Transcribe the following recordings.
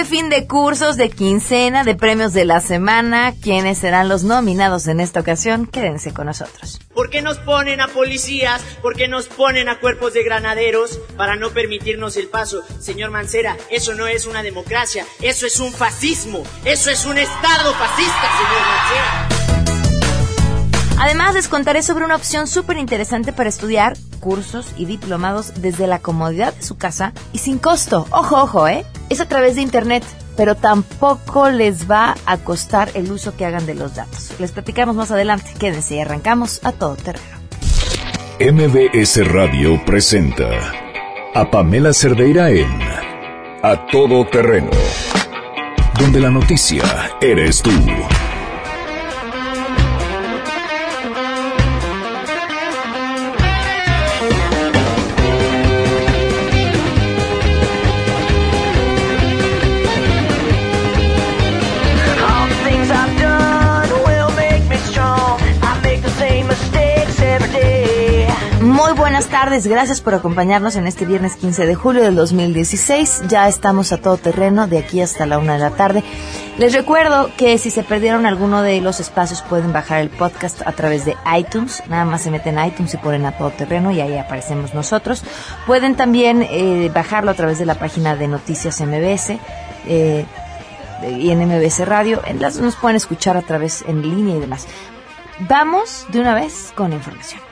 este fin de cursos, de quincena, de premios de la semana, ¿quiénes serán los nominados en esta ocasión? Quédense con nosotros. ¿Por qué nos ponen a policías? ¿Por qué nos ponen a cuerpos de granaderos para no permitirnos el paso? Señor Mancera, eso no es una democracia, eso es un fascismo, eso es un Estado fascista, señor Mancera. Además, les contaré sobre una opción súper interesante para estudiar cursos y diplomados desde la comodidad de su casa y sin costo. Ojo, ojo, ¿eh? Es a través de Internet, pero tampoco les va a costar el uso que hagan de los datos. Les platicamos más adelante. Quédense y arrancamos a todo terreno. MBS Radio presenta a Pamela Cerdeira en A Todo Terreno, donde la noticia eres tú. Buenas tardes, gracias por acompañarnos en este viernes 15 de julio del 2016. Ya estamos a todo terreno de aquí hasta la una de la tarde. Les recuerdo que si se perdieron alguno de los espacios pueden bajar el podcast a través de iTunes. Nada más se meten en iTunes y ponen a todo terreno y ahí aparecemos nosotros. Pueden también eh, bajarlo a través de la página de Noticias MBS. Eh, y en MBS Radio, las nos pueden escuchar a través en línea y demás. Vamos de una vez con información.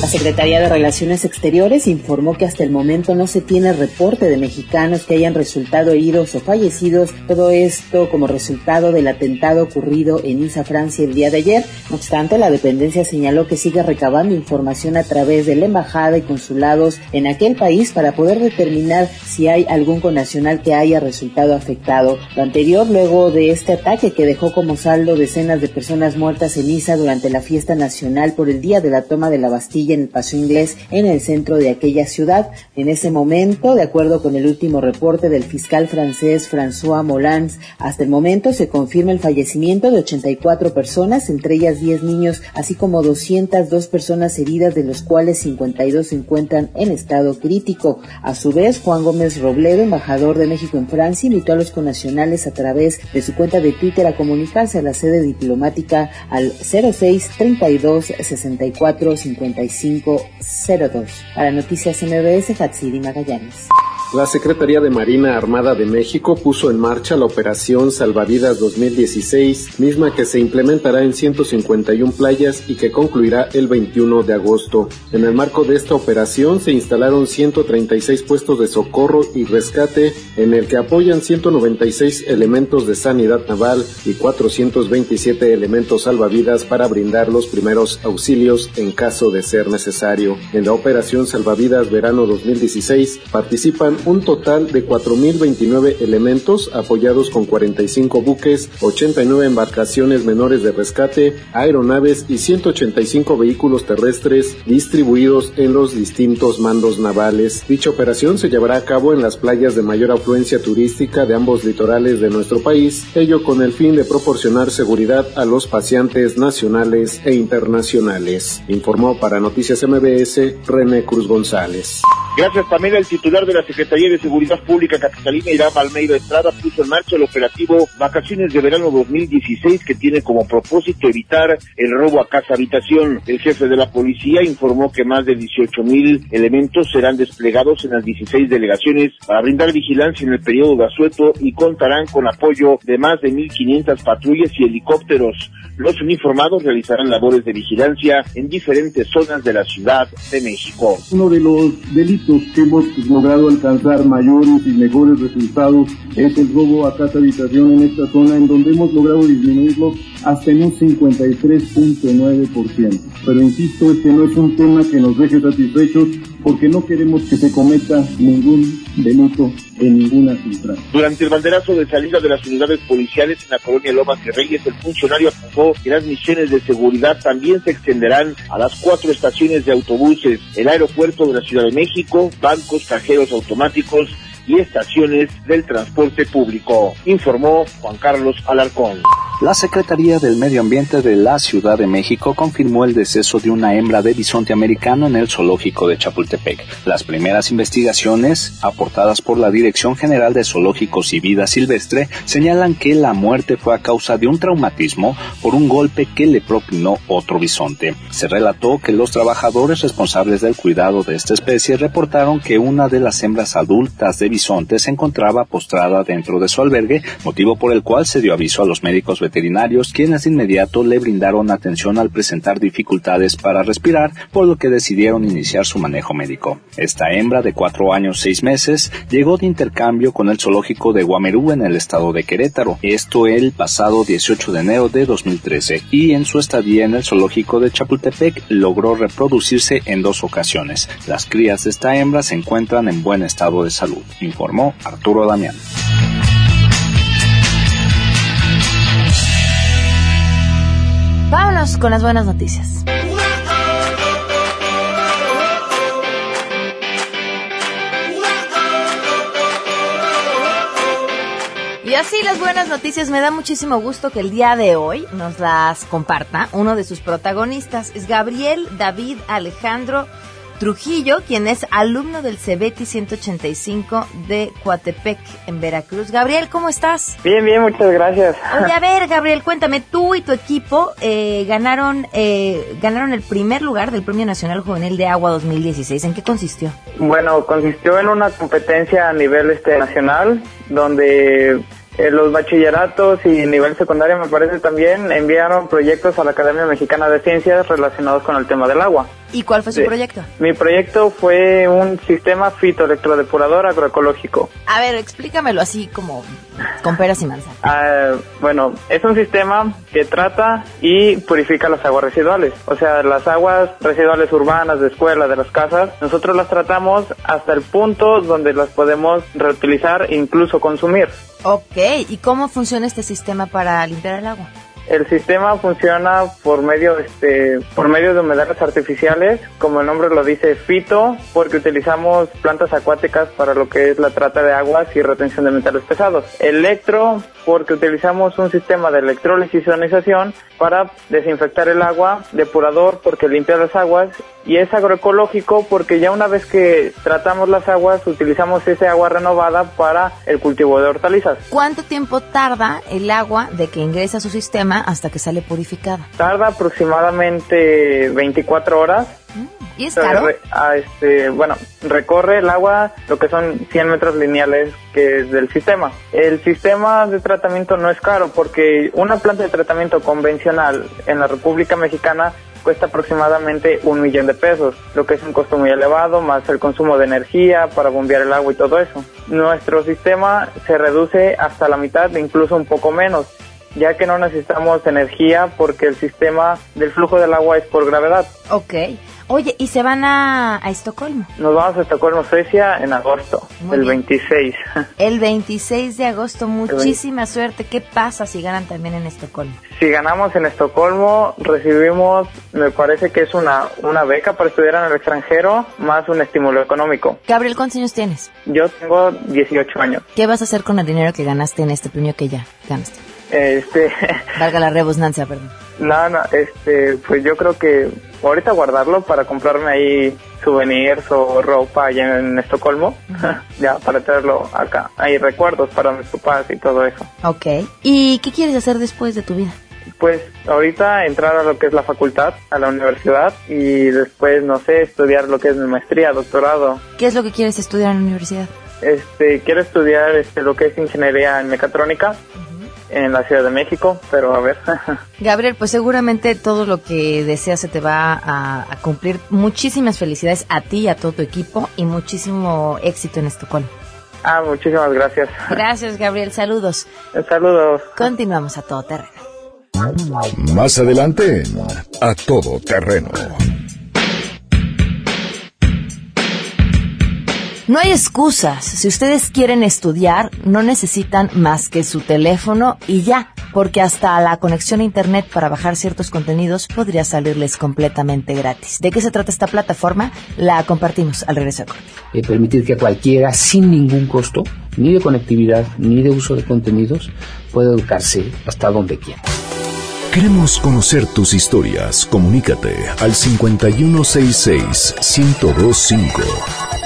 La Secretaría de Relaciones Exteriores informó que hasta el momento no se tiene reporte de mexicanos que hayan resultado heridos o fallecidos, todo esto como resultado del atentado ocurrido en Niza, Francia el día de ayer. No obstante, la dependencia señaló que sigue recabando información a través de la embajada y consulados en aquel país para poder determinar si hay algún connacional que haya resultado afectado. Lo anterior luego de este ataque que dejó como saldo decenas de personas muertas en Niza durante la fiesta nacional por el día de la toma de la Bastilla en el Paso Inglés en el centro de aquella ciudad. En ese momento, de acuerdo con el último reporte del fiscal francés François Molans, hasta el momento se confirma el fallecimiento de 84 personas, entre ellas 10 niños, así como 202 personas heridas, de los cuales 52 se encuentran en estado crítico. A su vez, Juan Gómez Robledo, embajador de México en Francia, invitó a los connacionales a través de su cuenta de Twitter a comunicarse a la sede diplomática al 06 32 64 55 502. Para Noticias MBS, Hatsiri Magallanes. La Secretaría de Marina Armada de México puso en marcha la Operación Salvavidas 2016, misma que se implementará en 151 playas y que concluirá el 21 de agosto. En el marco de esta operación se instalaron 136 puestos de socorro y rescate en el que apoyan 196 elementos de sanidad naval y 427 elementos salvavidas para brindar los primeros auxilios en caso de ser necesario. En la Operación Salvavidas Verano 2016 participan un total de 4.029 elementos apoyados con 45 buques, 89 embarcaciones menores de rescate, aeronaves y 185 vehículos terrestres distribuidos en los distintos mandos navales. Dicha operación se llevará a cabo en las playas de mayor afluencia turística de ambos litorales de nuestro país, ello con el fin de proporcionar seguridad a los paseantes nacionales e internacionales. Informó para Noticias MBS René Cruz González. Gracias también al titular de la Secretaría de Seguridad Pública Capitalina, Irán Almeida Estrada, puso en marcha el operativo Vacaciones de Verano 2016 que tiene como propósito evitar el robo a casa habitación. El jefe de la policía informó que más de 18 mil elementos serán desplegados en las 16 delegaciones para brindar vigilancia en el periodo de asueto y contarán con apoyo de más de 1.500 patrullas y helicópteros. Los uniformados realizarán labores de vigilancia en diferentes zonas de la Ciudad de México. Uno de los delitos que hemos logrado alcanzar mayores y mejores resultados es el robo a casa habitación en esta zona, en donde hemos logrado disminuirlo hasta en un 53.9%. Pero insisto, este no es un tema que nos deje satisfechos porque no queremos que se cometa ningún delito en ninguna central. Durante el banderazo de salida de las unidades policiales en la colonia Lomas de Reyes, el funcionario apuntó que las misiones de seguridad también se extenderán a las cuatro estaciones de autobuses, el aeropuerto de la Ciudad de México, bancos, cajeros automáticos y estaciones del transporte público, informó Juan Carlos Alarcón. La Secretaría del Medio Ambiente de la Ciudad de México confirmó el deceso de una hembra de bisonte americano en el zoológico de Chapultepec. Las primeras investigaciones, aportadas por la Dirección General de Zoológicos y Vida Silvestre, señalan que la muerte fue a causa de un traumatismo por un golpe que le propinó otro bisonte. Se relató que los trabajadores responsables del cuidado de esta especie reportaron que una de las hembras adultas de bisonte se encontraba postrada dentro de su albergue, motivo por el cual se dio aviso a los médicos veterinarios, quienes de inmediato le brindaron atención al presentar dificultades para respirar, por lo que decidieron iniciar su manejo médico. Esta hembra de cuatro años seis meses llegó de intercambio con el zoológico de Guamerú en el estado de Querétaro, esto el pasado 18 de enero de 2013, y en su estadía en el zoológico de Chapultepec logró reproducirse en dos ocasiones. Las crías de esta hembra se encuentran en buen estado de salud, informó Arturo Damián. Vámonos con las buenas noticias. Y así las buenas noticias, me da muchísimo gusto que el día de hoy nos las comparta. Uno de sus protagonistas es Gabriel David Alejandro Trujillo, quien es alumno del CEBETI 185 de Coatepec, en Veracruz. Gabriel, ¿cómo estás? Bien, bien, muchas gracias. Oye, a ver, Gabriel, cuéntame, tú y tu equipo eh, ganaron, eh, ganaron el primer lugar del Premio Nacional Juvenil de Agua 2016. ¿En qué consistió? Bueno, consistió en una competencia a nivel este nacional, donde eh, los bachilleratos y nivel secundario, me parece también, enviaron proyectos a la Academia Mexicana de Ciencias relacionados con el tema del agua. ¿Y cuál fue su proyecto? Mi proyecto fue un sistema fitoelectrodepurador agroecológico. A ver, explícamelo así como con peras y manzanas. Ah, bueno, es un sistema que trata y purifica las aguas residuales. O sea, las aguas residuales urbanas, de escuela, de las casas, nosotros las tratamos hasta el punto donde las podemos reutilizar e incluso consumir. Ok, ¿y cómo funciona este sistema para limpiar el agua? El sistema funciona por medio, este, por medio de humedales artificiales, como el nombre lo dice, fito, porque utilizamos plantas acuáticas para lo que es la trata de aguas y retención de metales pesados. Electro, porque utilizamos un sistema de electrólisis y ionización para desinfectar el agua, depurador porque limpia las aguas y es agroecológico porque ya una vez que tratamos las aguas utilizamos ese agua renovada para el cultivo de hortalizas. ¿Cuánto tiempo tarda el agua de que ingresa a su sistema hasta que sale purificada? Tarda aproximadamente 24 horas. ¿Y es caro? A este, bueno, recorre el agua lo que son 100 metros lineales que es del sistema. El sistema de tratamiento no es caro porque una planta de tratamiento convencional en la República Mexicana cuesta aproximadamente un millón de pesos, lo que es un costo muy elevado, más el consumo de energía para bombear el agua y todo eso. Nuestro sistema se reduce hasta la mitad, incluso un poco menos, ya que no necesitamos energía porque el sistema del flujo del agua es por gravedad. Ok. Oye, ¿y se van a, a Estocolmo? Nos vamos a Estocolmo, Suecia, en agosto, Muy el bien. 26. El 26 de agosto, muchísima suerte. ¿Qué pasa si ganan también en Estocolmo? Si ganamos en Estocolmo, recibimos, me parece que es una, una beca para estudiar en el extranjero, más un estímulo económico. Gabriel, ¿cuántos años tienes? Yo tengo 18 años. ¿Qué vas a hacer con el dinero que ganaste en este premio que ya ganaste? Este, Valga la rebusnancia, perdón. no, no, este, pues yo creo que ahorita guardarlo para comprarme ahí souvenirs o ropa allá en Estocolmo, ya, para traerlo acá. Hay recuerdos para mis papás y todo eso. Ok. ¿Y qué quieres hacer después de tu vida? Pues ahorita entrar a lo que es la facultad, a la universidad y después, no sé, estudiar lo que es mi maestría, doctorado. ¿Qué es lo que quieres estudiar en la universidad? Este, quiero estudiar este, lo que es ingeniería en mecatrónica en la Ciudad de México, pero a ver. Gabriel, pues seguramente todo lo que deseas se te va a, a cumplir. Muchísimas felicidades a ti y a todo tu equipo y muchísimo éxito en Estocolmo. ah, muchísimas gracias. Gracias, Gabriel. Saludos. Saludos. Continuamos a todo terreno. Más adelante A Todo Terreno. No hay excusas. Si ustedes quieren estudiar, no necesitan más que su teléfono y ya, porque hasta la conexión a Internet para bajar ciertos contenidos podría salirles completamente gratis. ¿De qué se trata esta plataforma? La compartimos al regreso. Eh, permitir que cualquiera, sin ningún costo, ni de conectividad, ni de uso de contenidos, pueda educarse hasta donde quiera. Queremos conocer tus historias. Comunícate al 5166-1025.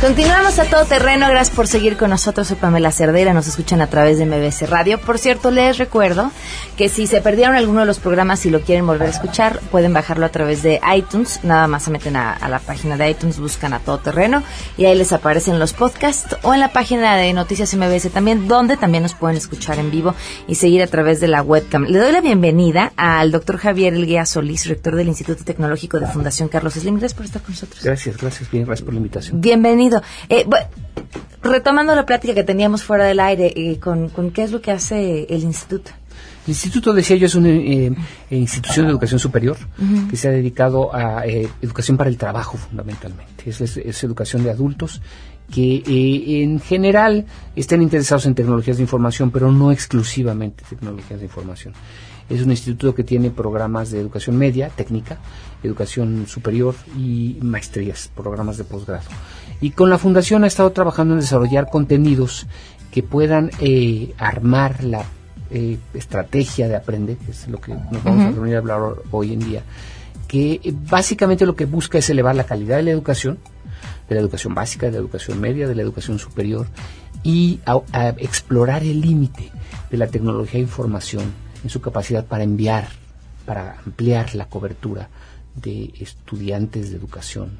Continuamos a todo terreno, gracias por seguir con nosotros, soy Pamela Cerdera, nos escuchan a través de MBC Radio. Por cierto, les recuerdo que si se perdieron alguno de los programas y lo quieren volver a escuchar, pueden bajarlo a través de iTunes, nada más se meten a, a la página de iTunes, buscan a todo terreno y ahí les aparecen los podcasts o en la página de Noticias MBS también, donde también nos pueden escuchar en vivo y seguir a través de la webcam. Le doy la bienvenida al doctor Javier Elguea Solís, rector del Instituto Tecnológico de Fundación Carlos Slim. Gracias por estar con nosotros. Gracias, gracias, bien, gracias por la invitación. Bienvenido. Eh, retomando la plática que teníamos fuera del aire, eh, con, con qué es lo que hace el instituto. El instituto, decía yo, es una eh, institución de educación superior que se ha dedicado a eh, educación para el trabajo fundamentalmente. Es, es- es educación de adultos que eh, en general están interesados en tecnologías de información, pero no exclusivamente tecnologías de información. Es un instituto que tiene programas de educación media, técnica, educación superior y maestrías, programas de posgrado. Y con la fundación ha estado trabajando en desarrollar contenidos que puedan eh, armar la eh, estrategia de aprender, que es lo que nos vamos a reunir a hablar ho- hoy en día, que eh, básicamente lo que busca es elevar la calidad de la educación, de la educación básica, de la educación media, de la educación superior, y a, a explorar el límite de la tecnología de información en su capacidad para enviar, para ampliar la cobertura de estudiantes de educación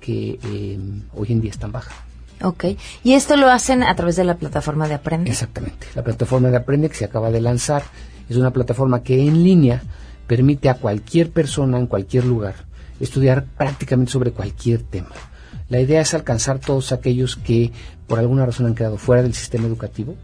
que eh, hoy en día están baja. Ok. Y esto lo hacen a través de la plataforma de Aprende. Exactamente. La plataforma de Aprende que se acaba de lanzar es una plataforma que en línea permite a cualquier persona en cualquier lugar estudiar prácticamente sobre cualquier tema. La idea es alcanzar todos aquellos que por alguna razón han quedado fuera del sistema educativo,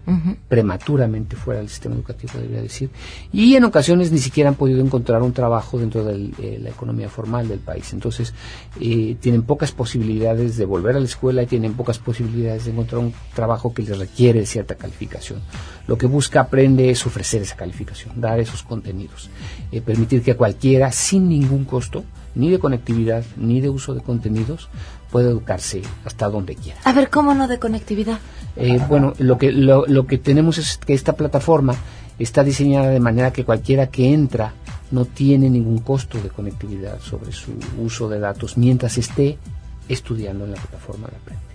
prematuramente fuera del sistema educativo, debería decir, y en ocasiones ni siquiera han podido encontrar un trabajo dentro de la economía formal del país. Entonces, eh, tienen pocas posibilidades de volver a la escuela y tienen pocas posibilidades de encontrar un trabajo que les requiere cierta calificación. Lo que busca Aprende es ofrecer esa calificación, dar esos contenidos, eh, permitir que cualquiera, sin ningún costo, ni de conectividad, ni de uso de contenidos, pueda educarse hasta donde quiera. A ver, ¿cómo no de conectividad? Eh, bueno, lo que, lo, lo que tenemos es que esta plataforma está diseñada de manera que cualquiera que entra no tiene ningún costo de conectividad sobre su uso de datos mientras esté estudiando en la plataforma de Aprende.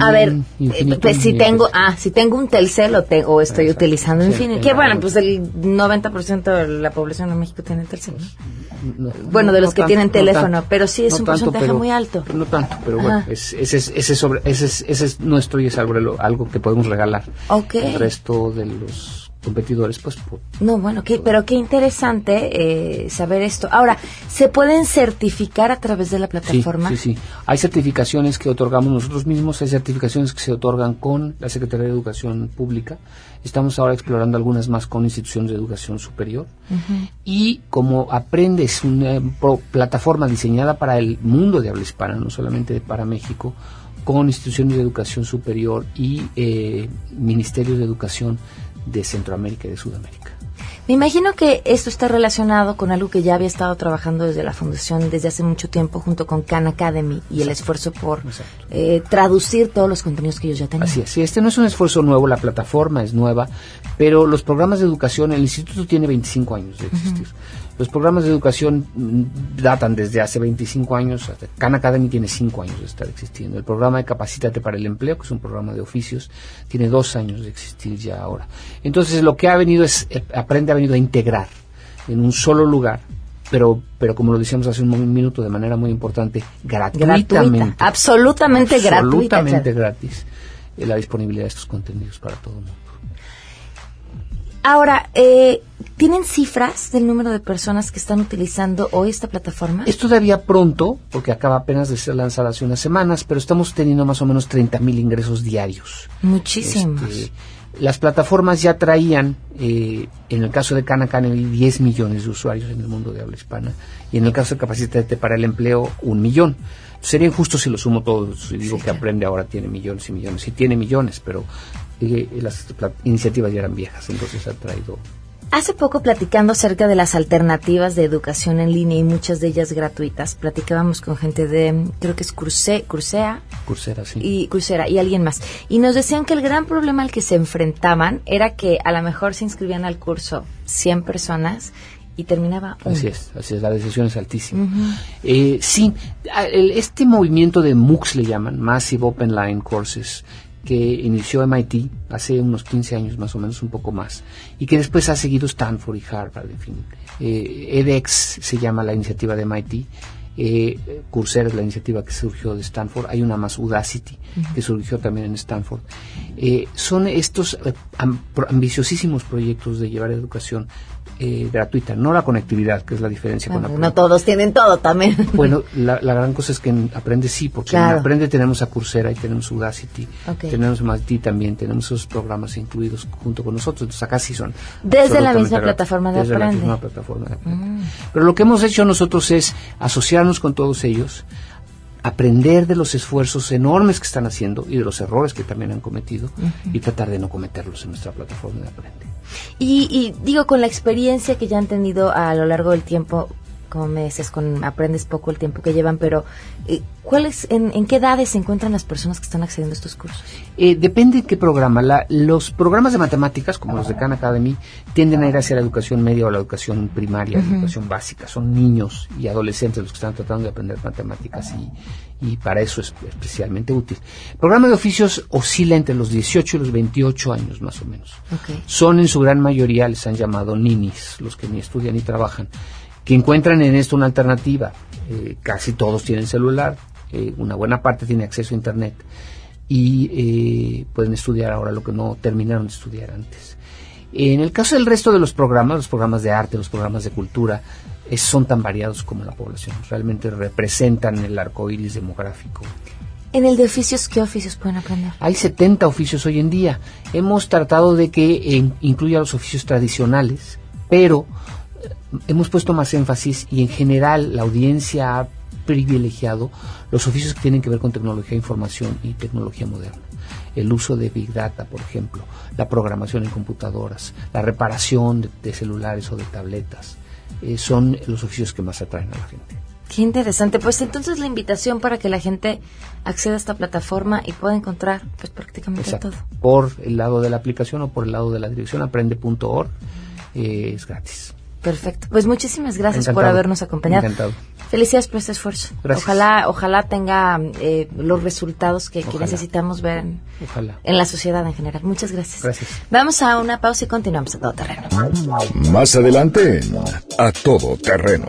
A ver, eh, Infinito, pues si tengo, ah, si tengo un Telcel o, te- o estoy Exacto. utilizando Infinity, que bueno, pues el 90% de la población de México tiene Telcel. ¿no? No, Bueno, de no los que tanto, tienen no teléfono, tanto. pero sí es No un tanto, porcentaje pero- muy alto. No tanto, pero bueno, Ajá. es- ese es, ese es sobre, ese es, ese es nuestro y es algo, algo que podemos regalar. Ok. El resto de los competidores, pues, por- No, bueno, qué- pero qué interesante eh, saber esto. Ahora, ¿se pueden certificar a través de la plataforma? Sí, sí, sí. Hay certificaciones que otorgamos nosotros mismos, hay certificaciones que se otorgan con la Secretaría de Educación Pública. Estamos ahora explorando algunas más con instituciones de educación superior. Y como aprendes una pro- plataforma diseñada para el mundo de habla hispana, no solamente para México, con instituciones de educación superior y eh, ministerios de educación de Centroamérica y de Sudamérica. Me imagino que esto está relacionado con algo que ya había estado trabajando desde la fundación desde hace mucho tiempo junto con Khan Academy y el esfuerzo por eh, traducir todos los contenidos que ellos ya tenían. Así es, sí, este no es un esfuerzo nuevo, la plataforma es nueva, pero los programas de educación, el instituto tiene 25 años de existir. Los programas de educación mm, datan desde hace 25 años, hasta Khan Academy tiene 5 años de estar existiendo. El programa de Capacítate para el Empleo, que es un programa de oficios, tiene 2 años de existir ya ahora. Entonces lo que ha venido es, eh, Aprende ha venido a integrar en un solo lugar, pero, pero como lo decíamos hace un minuto de manera muy importante, gratuitamente. absolutamente, absolutamente gratuita. Absolutamente gratis eh, la disponibilidad de estos contenidos para todo el mundo. Ahora, eh, ¿tienen cifras del número de personas que están utilizando hoy esta plataforma? Es todavía pronto, porque acaba apenas de ser lanzada hace unas semanas, pero estamos teniendo más o menos 30 mil ingresos diarios. Muchísimos. Este, las plataformas ya traían, eh, en el caso de Khan 10 millones de usuarios en el mundo de habla hispana, y en el caso de Capacítate para el Empleo, un millón. Sería injusto si lo sumo todo, si digo que Aprende ahora tiene millones y millones. Sí tiene millones, pero las iniciativas ya eran viejas, entonces ha traído Hace poco platicando acerca de las alternativas de educación en línea y muchas de ellas gratuitas, platicábamos con gente de, creo que es Curse, Cursea. Coursera, sí. Y Coursera y alguien más. Y nos decían que el gran problema al que se enfrentaban era que a lo mejor se inscribían al curso 100 personas y terminaba Así es, así es, la decisión es altísima. Eh, sí, este movimiento de MOOCs le llaman, Massive Open Line Courses, que inició MIT hace unos 15 años más o menos, un poco más, y que después ha seguido Stanford y Harvard, en fin. Eh, edX se llama la iniciativa de MIT, eh, Coursera es la iniciativa que surgió de Stanford, hay una más Udacity que surgió también en Stanford. Eh, son estos eh, ambiciosísimos proyectos de llevar educación eh, gratuita, no la conectividad, que es la diferencia con No todos tienen todo también. Bueno, la, gran cosa es que en Aprende sí, porque en Aprende tenemos a Coursera y tenemos Udacity, tenemos MIT también, tenemos esos programas incluidos junto con nosotros, entonces acá sí son. Desde la misma plataforma de Aprende. Desde la misma plataforma de Aprende. Mm. Pero lo que hemos hecho nosotros es asociarnos con todos ellos, aprender de los esfuerzos enormes que están haciendo y de los errores que también han cometido y tratar de no cometerlos en nuestra plataforma de Aprende. Y, digo, con la experiencia que ya han tenido a lo largo del tiempo, como me dices, con aprendes poco el tiempo que llevan, pero eh, ¿cuáles, en, qué edades se encuentran las personas que están accediendo a estos cursos? Eh, depende de qué programa. los programas de matemáticas, como los de Khan Academy, tienden a ir hacia la educación media o la educación primaria, la educación básica. Son niños y adolescentes los que están tratando de aprender matemáticas y, y para eso es especialmente útil. El programa de oficios oscila entre los 18 y los 28 años más o menos. Son en su gran mayoría, les han llamado ninis, los que ni estudian ni trabajan, que encuentran en esto una alternativa. Eh, casi todos tienen celular, eh, una buena parte tiene acceso a Internet y eh, pueden estudiar ahora lo que no terminaron de estudiar antes. En el caso del resto de los programas, los programas de arte, los programas de cultura, son tan variados como la población. Realmente representan el arco iris demográfico. En el de oficios, ¿qué oficios pueden aprender? Hay 70 oficios hoy en día. Hemos tratado de que incluya los oficios tradicionales, pero hemos puesto más énfasis y en general la audiencia ha privilegiado los oficios que tienen que ver con tecnología de información y tecnología moderna. El uso de Big Data, por ejemplo, la programación en computadoras, la reparación de celulares o de tabletas, eh, son los oficios que más atraen a la gente. Qué interesante. Pues entonces la invitación para que la gente acceda a esta plataforma y pueda encontrar pues prácticamente todo. Por el lado de la aplicación o por el lado de la dirección aprende.org eh, es gratis. Perfecto. Pues muchísimas gracias por habernos acompañado. Encantado. Felicidades por este esfuerzo. Ojalá, ojalá tenga eh, los resultados que, necesitamos ver en, en, la sociedad en general. Muchas gracias. Gracias. Vamos a una pausa y continuamos a todo terreno. Más adelante, a todo terreno.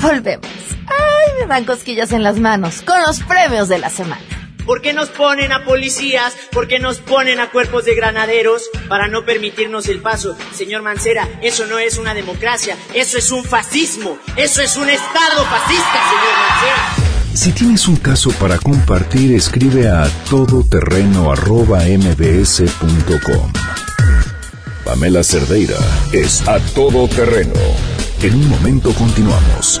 Volvemos. Ay, me dan cosquillas en las manos con los premios de la semana. ¿Por qué nos ponen a policías? ¿Por qué nos ponen a cuerpos de granaderos para no permitirnos el paso? Señor Mancera, eso no es una democracia, eso es un fascismo, eso es un Estado fascista, señor Mancera. Si tienes un caso para compartir, escribe a todoterreno.mbs.com. Pamela Cerdeira es a todoterreno. En un momento continuamos.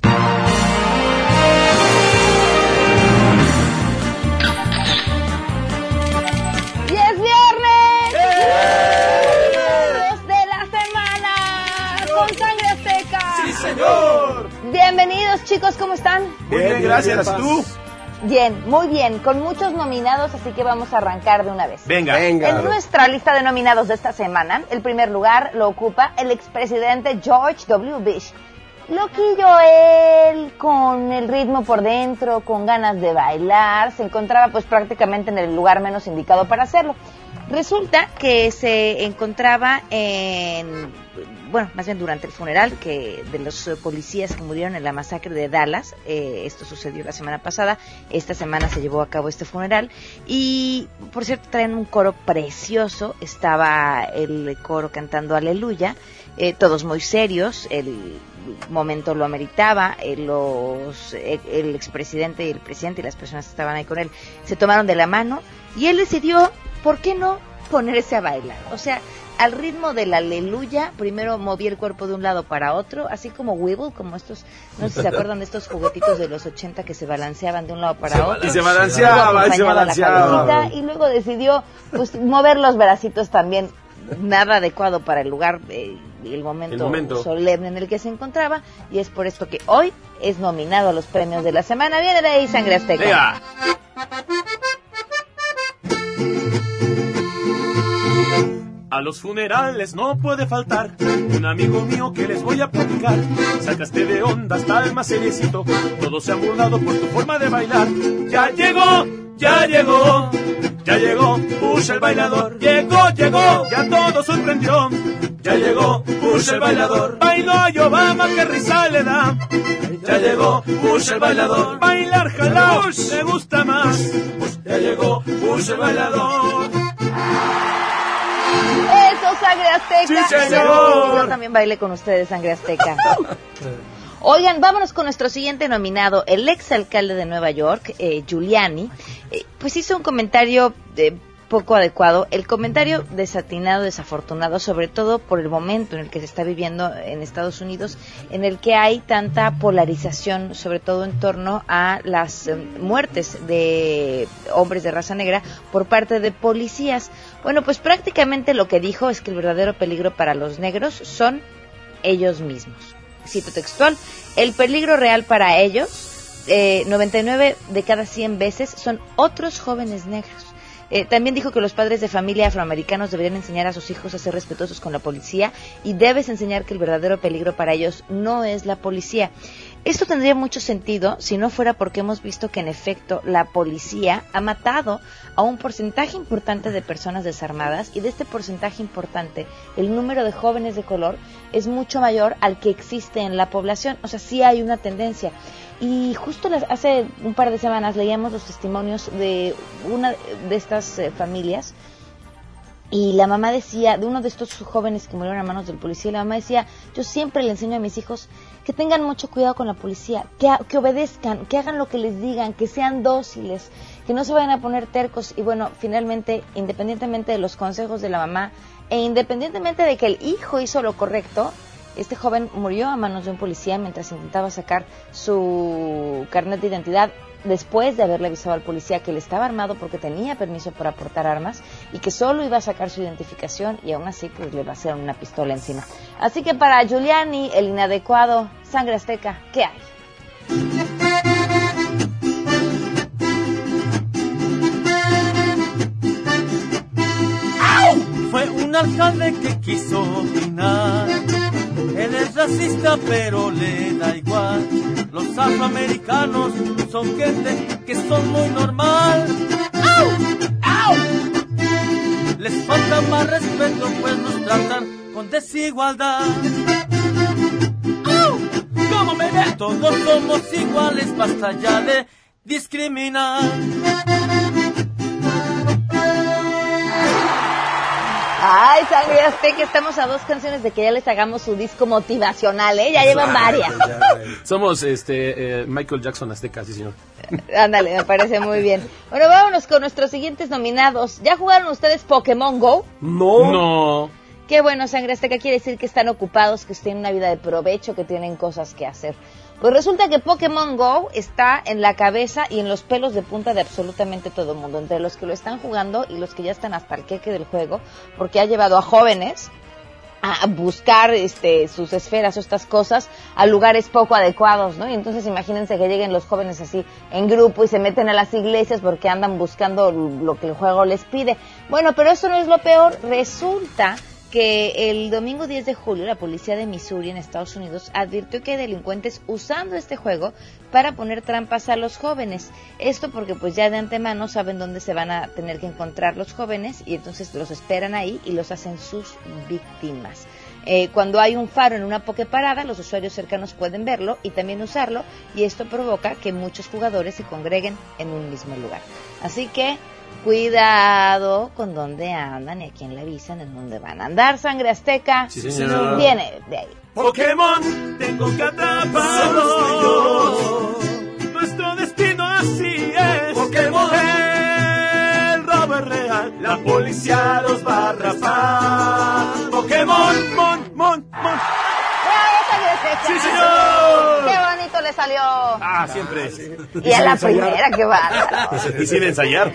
Bienvenidos chicos, ¿cómo están? Muy bien, gracias. ¿Tú? Bien, muy bien, con muchos nominados, así que vamos a arrancar de una vez. Venga. En nuestra lista de nominados de esta semana, el primer lugar lo ocupa el expresidente George W. Bush. Loquillo él, con el ritmo por dentro, con ganas de bailar, se encontraba pues prácticamente en el lugar menos indicado para hacerlo. Resulta que se encontraba en, bueno, más bien durante el funeral que de los eh, policías que murieron en la masacre de Dallas, eh, esto sucedió la semana pasada, esta semana se llevó a cabo este funeral y por cierto traen un coro precioso, estaba el coro cantando Aleluya, eh, todos muy serios, el momento lo ameritaba, eh, los, el expresidente y el presidente y las personas que estaban ahí con él se tomaron de la mano y él decidió, ¿por qué no ponerse a bailar? O sea, al ritmo del aleluya, primero movía el cuerpo de un lado para otro, así como Weeble, como estos, no sé si se acuerdan de estos juguetitos de los 80 que se balanceaban de un lado para otro. Y se balanceaba, y se la balanceaba. cabecita, y luego decidió pues mover los bracitos también nada adecuado para el lugar eh, y el momento, El momento. solemne en el que se encontraba y es por esto que hoy es nominado a los premios de la semana. Viene de ahí Sangre Azteca. Venga. A los funerales no puede faltar un amigo mío que les voy a platicar. Sacaste de onda hasta el más seriecito. Todos se han burlado por tu forma de bailar. Ya llegó, ya llegó, ya llegó Bush el bailador. Llegó, llegó, ya todo sorprendió. Ya llegó Bush el bailador. Bailó a Obama, que risa le da. Ya llegó Bush el bailador. Bailar jalao, me gusta más. Ya llegó Bush el bailador. Eso, Sangre Azteca. Sí, señor. Yo también bailé con ustedes, Sangre Azteca. Oigan, vámonos con nuestro siguiente nominado, el ex alcalde de Nueva York, eh, Giuliani, eh, pues hizo un comentario eh, poco adecuado, el comentario desatinado, desafortunado, sobre todo por el momento en el que se está viviendo en Estados Unidos, en el que hay tanta polarización, sobre todo en torno a las eh, muertes de hombres de raza negra por parte de policías. Bueno, pues prácticamente lo que dijo es que el verdadero peligro para los negros son ellos mismos. Cito textual, el peligro real para ellos, eh, 99 de cada 100 veces, son otros jóvenes negros. Eh, también dijo que los padres de familia afroamericanos deberían enseñar a sus hijos a ser respetuosos con la policía y debes enseñar que el verdadero peligro para ellos no es la policía. Esto tendría mucho sentido si no fuera porque hemos visto que en efecto la policía ha matado a un porcentaje importante de personas desarmadas y de este porcentaje importante el número de jóvenes de color es mucho mayor al que existe en la población. O sea, sí hay una tendencia. Y justo hace un par de semanas leíamos los testimonios de una de estas eh, familias y la mamá decía, de uno de estos jóvenes que murieron a manos del policía, la mamá decía, yo siempre le enseño a mis hijos que tengan mucho cuidado con la policía, que, obedezcan, que hagan lo que les digan, que sean dóciles, que no se vayan a poner tercos. Y bueno, finalmente, independientemente de los consejos de la mamá e independientemente de que el hijo hizo lo correcto, este joven murió a manos de un policía mientras intentaba sacar su carnet de identidad después de haberle avisado al policía que él estaba armado porque tenía permiso para portar armas y que solo iba a sacar su identificación y aún así pues le vaciaron una pistola encima. Así que para Giuliani, el inadecuado, sangre azteca, ¿qué hay? Fue un alcalde que quiso opinar. Él es racista, pero le da igual. Los afroamericanos son gente que son muy normal. ¡Au! ¡Au! Les falta más respeto, pues nos tratan con desigualdad. ¡Au! ¿Cómo me ven? Todos somos iguales, basta ya de discriminar. Ay, sangre azteca, estamos a dos canciones de que ya les hagamos su disco motivacional, ¿eh? Ya llevan varias. Somos este eh, Michael Jackson Azteca, sí, señor. Ándale, me parece muy bien. Bueno, vámonos con nuestros siguientes nominados. ¿Ya jugaron ustedes Pokémon Go? No. No. Qué bueno, sangre azteca quiere decir que están ocupados, que tienen una vida de provecho, que tienen cosas que hacer. Pues resulta que Pokémon Go está en la cabeza y en los pelos de punta de absolutamente todo el mundo, entre los que lo están jugando y los que ya están hasta el queque del juego, porque ha llevado a jóvenes a buscar este, sus esferas o estas cosas a lugares poco adecuados, ¿no? Y entonces imagínense que lleguen los jóvenes así en grupo y se meten a las iglesias porque andan buscando lo que el juego les pide. Bueno, pero eso no es lo peor. Resulta que el domingo 10 de julio la policía de Missouri en Estados Unidos advirtió que hay delincuentes usando este juego para poner trampas a los jóvenes. Esto porque pues ya de antemano saben dónde se van a tener que encontrar los jóvenes y entonces los esperan ahí y los hacen sus víctimas. Eh, cuando hay un faro en una parada, los usuarios cercanos pueden verlo y también usarlo y esto provoca que muchos jugadores se congreguen en un mismo lugar. Así que Cuidado con dónde andan y a quién le avisan en dónde van a andar. Sangre Azteca viene de ahí. Pokémon, tengo que atraparlo. Nuestro destino así es. Pokémon, el robo es real. La policía los va a rapar. Pokémon, mon, mon, mon. ¡Sí, señor! ¡Qué bonito le salió! Ah, siempre. Y a la primera, qué va. Y sin ensayar.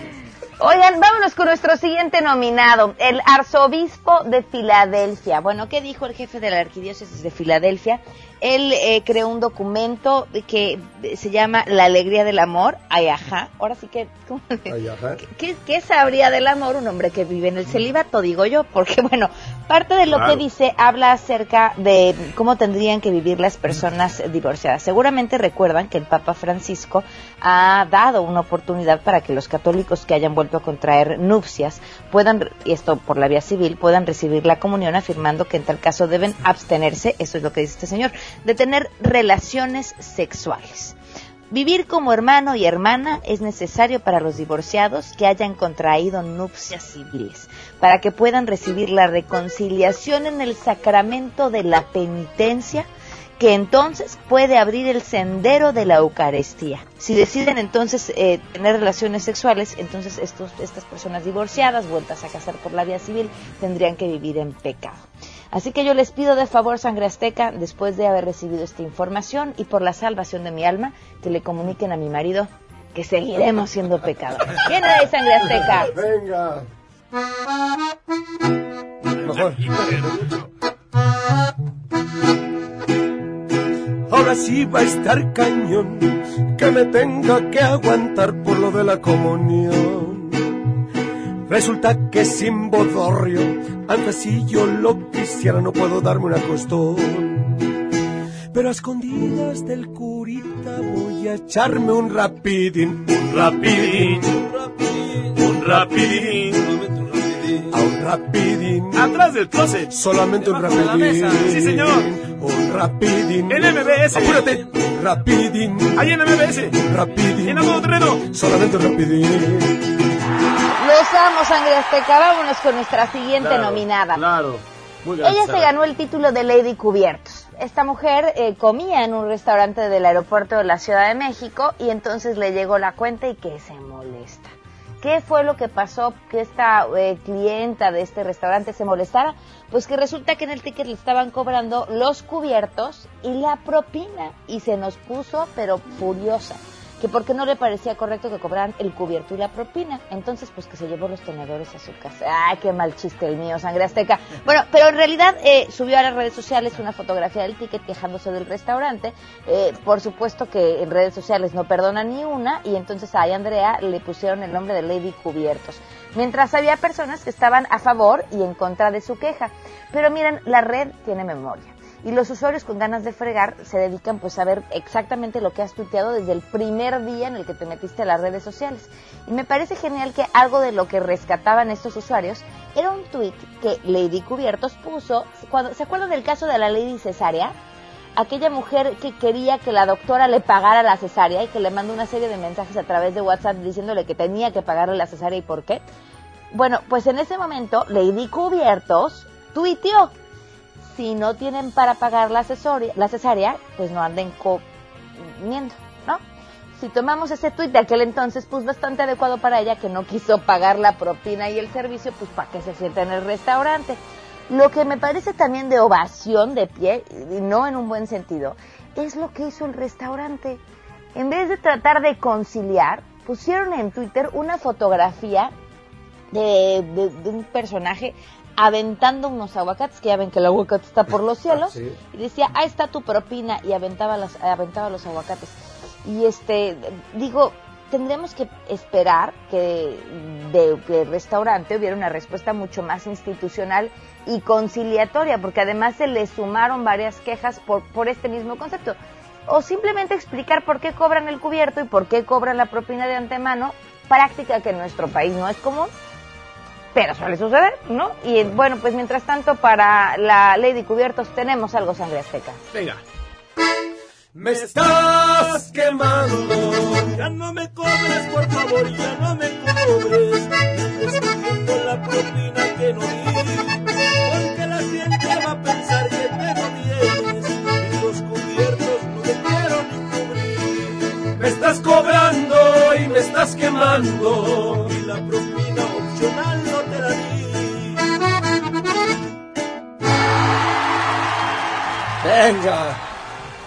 Oigan, vámonos con nuestro siguiente nominado, el arzobispo de Filadelfia. Bueno, ¿qué dijo el jefe de la arquidiócesis de Filadelfia? Él eh, creó un documento que se llama La Alegría del Amor. Ay, ajá. Ahora sí que... ¿Qué, sabría del amor un hombre que vive en el celibato, digo yo? Porque, bueno, parte de lo que dice habla acerca de cómo tendrían que vivir las personas divorciadas. Seguramente recuerdan que el Papa Francisco ha dado una oportunidad para que los católicos que hayan vuelto a contraer nupcias puedan, y esto por la vía civil, puedan recibir la comunión afirmando que en tal caso deben abstenerse, eso es lo que dice este señor, de tener relaciones sexuales. Vivir como hermano y hermana es necesario para los divorciados que hayan contraído nupcias civiles, para que puedan recibir la reconciliación en el sacramento de la penitencia que entonces puede abrir el sendero de la Eucaristía. Si deciden entonces eh, tener relaciones sexuales, entonces estos, estas personas divorciadas, vueltas a casar por la vía civil, tendrían que vivir en pecado. Así que yo les pido de favor, Sangre Azteca, después de haber recibido esta información y por la salvación de mi alma, que le comuniquen a mi marido que seguiremos siendo pecadores. ¿Quién es Sangre Azteca? Venga. Mejor. Ahora sí va a estar cañón que me tenga que aguantar por lo de la comunión. Resulta que sin bodorrio, aunque si yo lo quisiera no puedo darme una costón. Pero a escondidas del curita voy a echarme un rapidín, un rapidín, un rapidín, a un rapidín. Atrás del closet. Solamente un rapidín. Sí, señor. Un rapidín. En MBS. Apúrate. Rapidín. Ahí en MBS. Rapidín. En terreno. Solamente un rapidín. Amo, Sangre Azteca. Vámonos con nuestra siguiente nominada. Claro. Ella se ganó el título de Lady Cubiertos. Esta mujer eh, comía en un restaurante del aeropuerto de la Ciudad de México y entonces le llegó la cuenta y que se molesta. ¿Qué fue lo que pasó que esta eh, clienta de este restaurante se molestara? Pues que resulta que en el ticket le estaban cobrando los cubiertos y la propina y se nos puso pero furiosa que porque no le parecía correcto que cobraran el cubierto y la propina. Entonces, pues que se llevó los tenedores a su casa. ¡Ay, qué mal chiste el mío, sangre azteca! Bueno, pero en realidad eh, subió a las redes sociales una fotografía del ticket quejándose del restaurante. Eh, por supuesto que en redes sociales no perdona ni una y entonces a Andrea le pusieron el nombre de Lady Cubiertos. Mientras había personas que estaban a favor y en contra de su queja. Pero miren, la red tiene memoria y los usuarios con ganas de fregar se dedican pues a ver exactamente lo que has tuiteado desde el primer día en el que te metiste a las redes sociales. Y me parece genial que algo de lo que rescataban estos usuarios era un tweet que Lady Cubiertos puso, cuando, ¿se acuerdan del caso de la Lady Cesárea? Aquella mujer que quería que la doctora le pagara la cesárea y que le mandó una serie de mensajes a través de WhatsApp diciéndole que tenía que pagarle la cesárea y por qué. Bueno, pues en ese momento Lady Cubiertos tuiteó si no tienen para pagar la, la cesárea, pues no anden comiendo, ¿no? Si tomamos ese tuit de aquel entonces, pues bastante adecuado para ella que no quiso pagar la propina y el servicio, pues para que se sienta en el restaurante. Lo que me parece también de ovación de pie, y no en un buen sentido, es lo que hizo el restaurante. En vez de tratar de conciliar, pusieron en Twitter una fotografía de- de un personaje aventando unos aguacates, que ya ven que el aguacate está por los cielos, Sí. y decía, ahí está tu propina, y aventaba, las, aventaba los aguacates. Y este, digo, tendremos que esperar que de- del restaurante hubiera una respuesta mucho más institucional y conciliatoria, porque además se le sumaron varias quejas por, por este mismo concepto. O simplemente explicar por qué cobran el cubierto y por qué cobran la propina de antemano, práctica que en nuestro país no es común, pero suele suceder, ¿no? Y bueno, pues mientras tanto, para la ley de cubiertos tenemos algo sangre azteca. Venga. Me estás quemando. Ya no me cobres, por favor, ya no me cobres.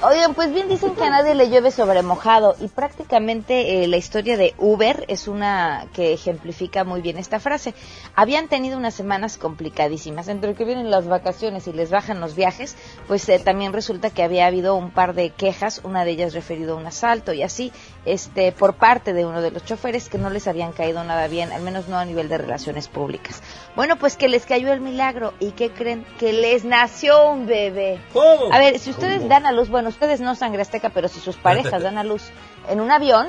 Oigan, pues bien dicen que a nadie le llueve sobre mojado y prácticamente eh, la historia de Uber es una que ejemplifica muy bien esta frase. Habían tenido unas semanas complicadísimas, entre que vienen las vacaciones y les bajan los viajes, pues eh, también resulta que había habido un par de quejas, una de ellas referido a un asalto y así, este, por parte de uno de los choferes que no les habían caído nada bien, al menos no a nivel de relaciones públicas. Bueno, pues que les cayó el milagro y que creen que les nació un bebé. ¿Cómo? A ver, si ustedes dan a luz, bueno, ustedes no sangre azteca, pero si sus parejas dan a luz en un avión,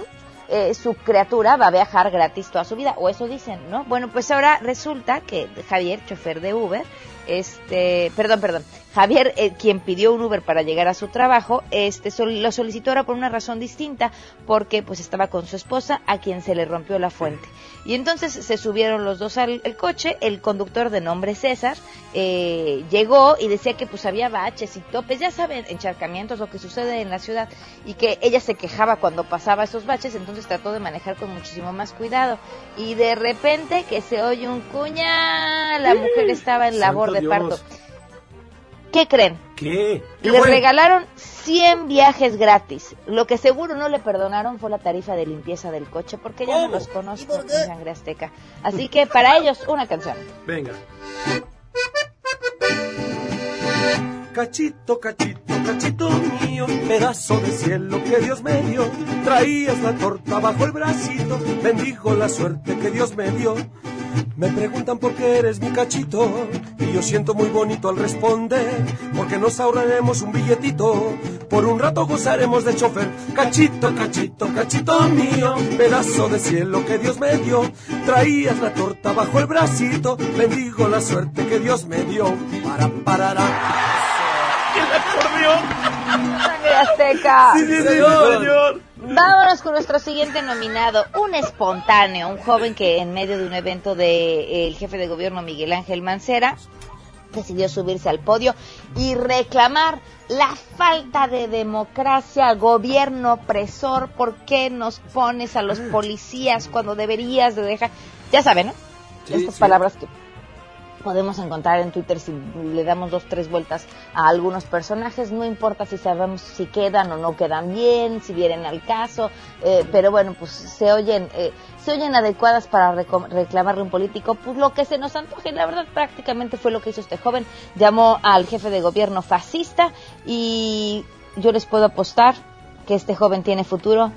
eh, su criatura va a viajar gratis toda su vida, o eso dicen, ¿no? Bueno, pues ahora resulta que Javier, chofer de Uber, este, perdón, perdón, Javier, eh, quien pidió un Uber para llegar a su trabajo, este, sol- lo solicitó ahora por una razón distinta, porque pues estaba con su esposa, a quien se le rompió la fuente. Y entonces se subieron los dos al el coche, el conductor de nombre César eh, llegó y decía que pues había baches y topes, ya saben, encharcamientos, lo que sucede en la ciudad, y que ella se quejaba cuando pasaba esos baches, entonces trató de manejar con muchísimo más cuidado. Y de repente que se oye un cuña, la mujer estaba en labor de parto. ¿Qué creen? ¿Qué? ¿Qué Le fue? regalaron 100 viajes gratis. Lo que seguro no le perdonaron fue la tarifa de limpieza del coche, porque ya no ¿Cómo? los conozco en sangre azteca. Así que para ellos, una canción. Venga. Cachito, cachito, cachito mío, pedazo de cielo que Dios me dio. Traías la torta bajo el bracito, bendijo la suerte que Dios me dio. Me preguntan por qué eres mi cachito, y yo siento muy bonito al responder, porque nos ahorraremos un billetito, por un rato gozaremos de chofer. Cachito, cachito, cachito mío, pedazo de cielo que Dios me dio. Traías la torta bajo el bracito, bendijo la suerte que Dios me dio. Para, parará. Sangre azteca. Sí, sí, sí, señor. Vámonos con nuestro siguiente nominado, un espontáneo, un joven que en medio de un evento del jefe de gobierno Miguel Ángel Mancera decidió subirse al podio y reclamar la falta de democracia, gobierno opresor, ¿por qué nos pones a los policías cuando deberías de dejar? Ya saben, ¿no? Sí, Estas sí. palabras que podemos encontrar en Twitter si le damos dos, tres vueltas a algunos personajes, no importa si sabemos si quedan o no quedan bien, si vienen al caso, eh, pero bueno, pues se oyen, eh, se oyen adecuadas para reclamarle un político, pues lo que se nos antoje, la verdad prácticamente fue lo que hizo este joven, llamó al jefe de gobierno fascista y yo les puedo apostar que este joven tiene futuro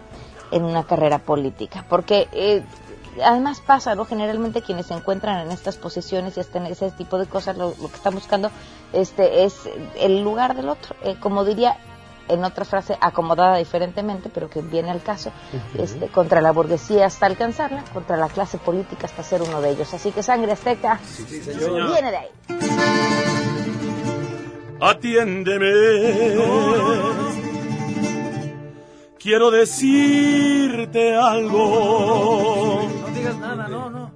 en una carrera política, porque eh, además pasa, ¿no? Generalmente quienes se encuentran en estas posiciones y hasta en ese tipo de cosas, lo, lo que están buscando este es el lugar del otro, Eh, como diría en otra frase acomodada diferentemente, pero que viene al caso, este, contra la burguesía hasta alcanzarla, contra la clase política hasta ser uno de ellos. Así que sangre azteca señor. viene de ahí. Atiéndeme. Quiero decirte algo No digas nada, no, no.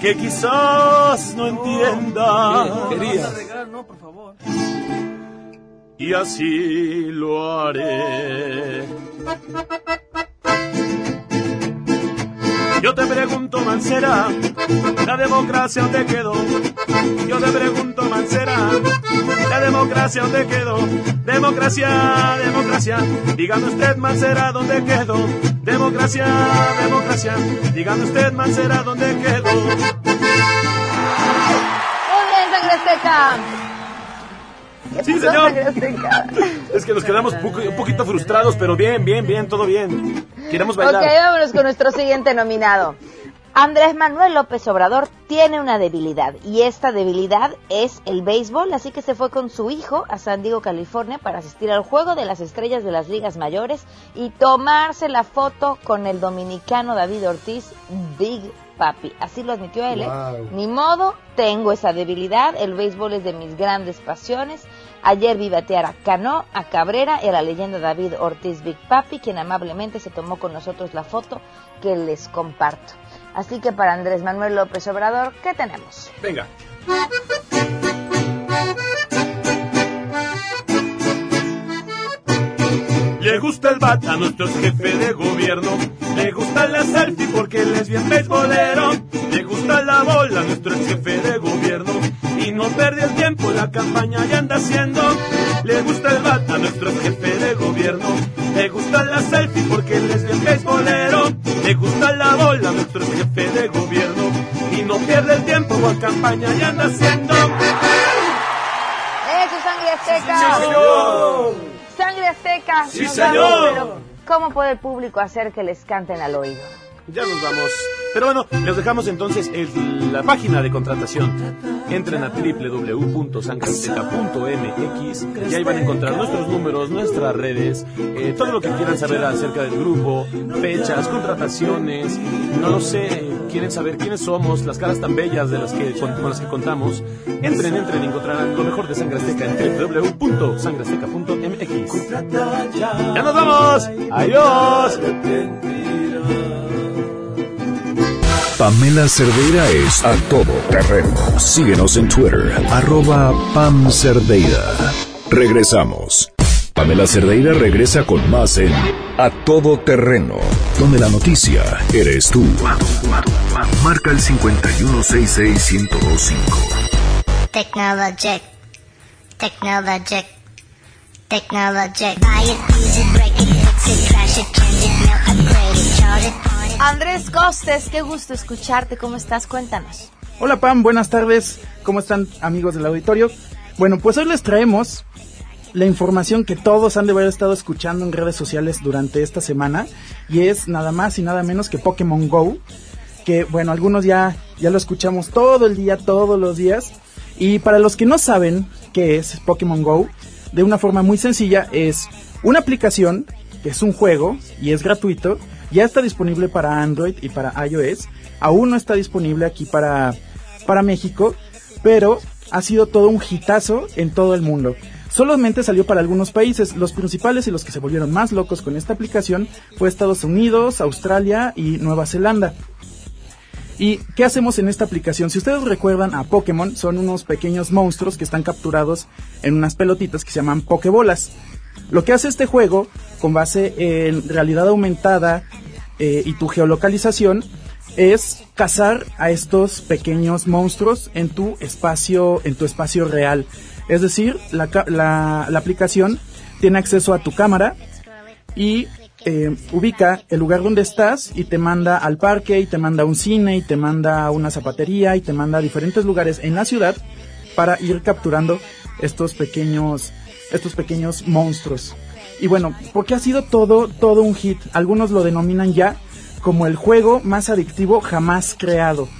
que quizás no entienda. Querías. Regar, no, por favor. Y así lo haré. Yo te pregunto, Mancera, ¿la democracia dónde quedó? Yo te pregunto, Mancera, ¿la democracia dónde quedó? Democracia, democracia, dígame usted, Mancera, ¿dónde quedó? Democracia, democracia, dígame usted, Mancera, ¿dónde quedó? Azteca. Sí, señor. Azteca? Es que nos quedamos un poquito frustrados, pero bien, bien, bien, todo bien. Queremos bailar. Ok, vámonos con nuestro siguiente nominado. Andrés Manuel López Obrador tiene una debilidad y esta debilidad es el béisbol, así que se fue con su hijo a San Diego, California para asistir al juego de las estrellas de las ligas mayores y tomarse la foto con el dominicano David Ortiz, Big Papi. Así lo admitió él. ¿eh? Wow. Ni modo, tengo esa debilidad, el béisbol es de mis grandes pasiones. Ayer vi batear a Cano, a Cabrera y a la leyenda David Ortiz Big Papi, quien amablemente se tomó con nosotros la foto que les comparto. Así que para Andrés Manuel López Obrador, ¿qué tenemos? Venga. Le gusta el bat a nuestro jefe de gobierno. Le gusta la selfie porque él es bien beisbolero. Le gusta la bola a nuestro jefe de gobierno. Y no pierde el tiempo, la campaña ya anda haciendo. Le gusta el bat a nuestro jefe de gobierno. Le gusta la selfie porque él es bien beisbolero. Le gusta la bola a nuestro jefe de gobierno. Y no pierde el tiempo, la campaña ya anda haciendo. ¡Eso, sangre azteca! Sí, señor. ¡Sangre azteca! Sí, Nos señor. vamos, pero ¿Cómo puede el público hacer que les canten al oído? Ya nos vamos. Pero bueno, les dejamos entonces el- la página de contratación. Entren a www.sangreazteca.mx y ahí van a encontrar nuestros números, nuestras redes, eh, todo lo que quieran saber acerca del grupo, fechas, contrataciones, no lo sé, quieren saber quiénes somos, las caras tan bellas de las que, con, con las que contamos. Entren, entren y encontrarán lo mejor de Sangre Azteca en www.sangreazteca.mx. ¡Ya nos vamos! ¡Adiós! Pamela Cerdeira es a todo terreno. Síguenos en Twitter, arroba Pam Cerdeira. Regresamos. Pamela Cerdeira regresa con más en A Todo Terreno, donde la noticia eres tú. Marca el 5166125. Technologic. Technologic. Andrés Costes, qué gusto escucharte. ¿Cómo estás? Cuéntanos. Hola Pam, buenas tardes. ¿Cómo están amigos del auditorio? Bueno, pues hoy les traemos la información que todos han de haber estado escuchando en redes sociales durante esta semana y es nada más y nada menos que Pokémon Go, que bueno, algunos ya ya lo escuchamos todo el día, todos los días y para los que no saben qué es Pokémon Go, de una forma muy sencilla es una aplicación que es un juego y es gratuito, ya está disponible para Android y para iOS, aún no está disponible aquí para para México, pero ha sido todo un hitazo en todo el mundo. Solamente salió para algunos países, los principales y los que se volvieron más locos con esta aplicación fue Estados Unidos, Australia y Nueva Zelanda. ¿Y qué hacemos en esta aplicación? Si ustedes recuerdan a Pokémon, son unos pequeños monstruos que están capturados en unas pelotitas que se llaman Pokébolas. Lo que hace este juego, con base en realidad aumentada eh, y tu geolocalización, es cazar a estos pequeños monstruos en tu espacio, en tu espacio real. Es decir, la, la- la aplicación tiene acceso a tu cámara y eh, ubica el lugar donde estás y te manda al parque y te manda a un cine y te manda a una zapatería y te manda a diferentes lugares en la ciudad para ir capturando estos pequeños estos pequeños monstruos. Y bueno, porque ha sido todo todo un hit. Algunos lo denominan ya como el juego más adictivo jamás creado.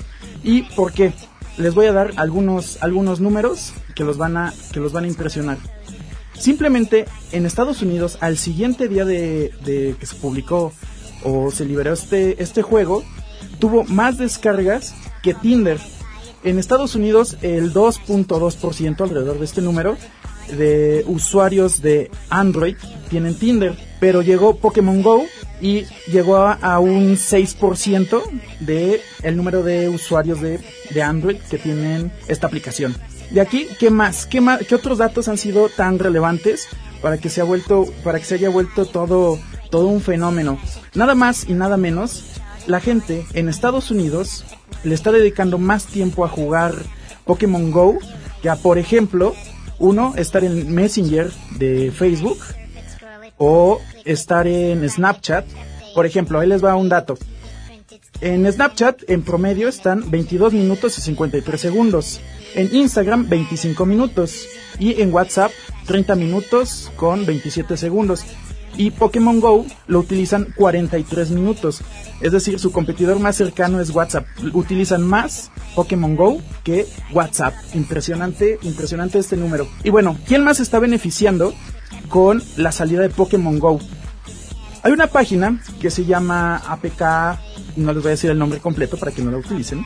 ¿Y por qué? Les voy a dar algunos algunos números que los van a que los van a impresionar. Simplemente en Estados Unidos, al siguiente día de, que se publicó o se liberó este, este juego, tuvo más descargas que Tinder. En Estados Unidos, el 2.2% alrededor de este número de usuarios de Android tienen Tinder, pero llegó Pokémon Go y llegó a, a un 6% de el número de usuarios de, de Android que tienen esta aplicación. De aquí, ¿qué más? ¿Qué más? ¿Qué otros datos han sido tan relevantes para que se ha vuelto, para que se haya vuelto todo, todo un fenómeno? Nada más y nada menos, la gente en Estados Unidos le está dedicando más tiempo a jugar Pokémon Go que a, por ejemplo, uno, estar en Messenger de Facebook, o estar en Snapchat, Por ejemplo, ahí les va un dato. En Snapchat, en promedio, están 22 minutos y 53 segundos. En Instagram, 25 minutos. Y en WhatsApp, 30 minutos con 27 segundos. Y Pokémon Go lo utilizan 43 minutos. Es decir, su competidor más cercano es WhatsApp. Utilizan más Pokémon Go que WhatsApp. Impresionante, impresionante este número. Y bueno, ¿quién más está beneficiando con la salida de Pokémon Go? Hay una página que se llama APK, no les voy a decir el nombre completo para que no la utilicen,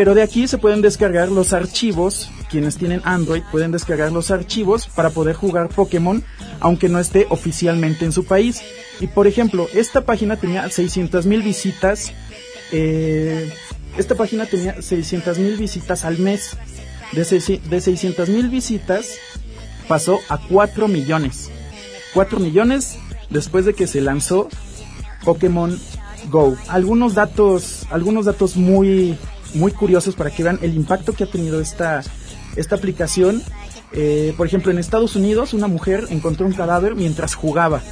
pero de aquí se pueden descargar los archivos, quienes tienen Android pueden descargar los archivos para poder jugar Pokémon aunque no esté oficialmente en su país. Y por ejemplo, esta página tenía 600 mil visitas, eh, esta página tenía 600 mil visitas al mes. De, de 600 mil visitas pasó a 4 millones. 4 millones después de que se lanzó Pokémon Go. Algunos datos, algunos datos muy, muy curiosos para que vean el impacto que ha tenido esta, esta aplicación. Eh, por ejemplo, en Estados Unidos una mujer encontró un cadáver mientras jugaba.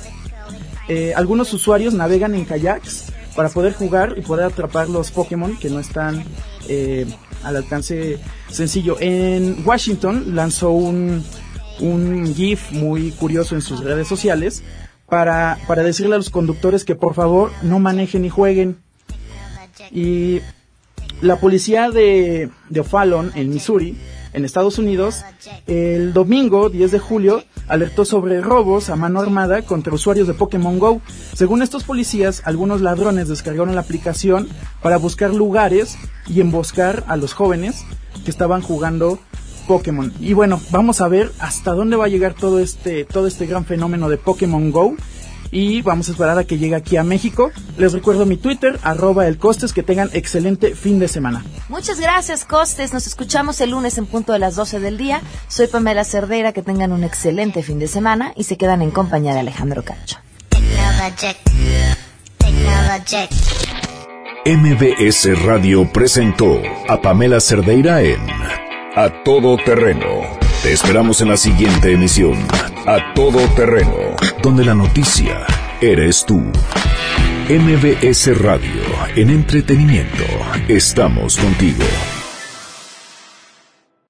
Eh, algunos usuarios navegan en kayaks para poder jugar y poder atrapar los Pokémon que no están eh, al alcance sencillo. En Washington lanzó un, un GIF muy curioso en sus redes sociales para, para decirle a los conductores que por favor no manejen y jueguen. Y la policía de, O'Fallon, en Missouri, en Estados Unidos, el domingo 10 de julio alertó sobre robos a mano armada contra usuarios de Pokémon Go. Según estos policías, algunos ladrones descargaron la aplicación para buscar lugares y emboscar a los jóvenes que estaban jugando Pokémon. Y bueno, vamos a ver hasta dónde va a llegar todo este, todo este gran fenómeno de Pokémon Go. Y vamos a esperar a que llegue aquí a México. Les recuerdo mi Twitter, arroba el Costes, que tengan excelente fin de semana. Muchas gracias, Costes. Nos escuchamos el lunes en punto de las 12 del día. Soy Pamela Cerdeira, que tengan un excelente fin de semana y se quedan en compañía de Alejandro Cacho. MBS Radio presentó a Pamela Cerdeira en A Todo Terreno. Te esperamos en la siguiente emisión, A Todo Terreno, donde la noticia eres tú. MBS Radio, en entretenimiento, estamos contigo.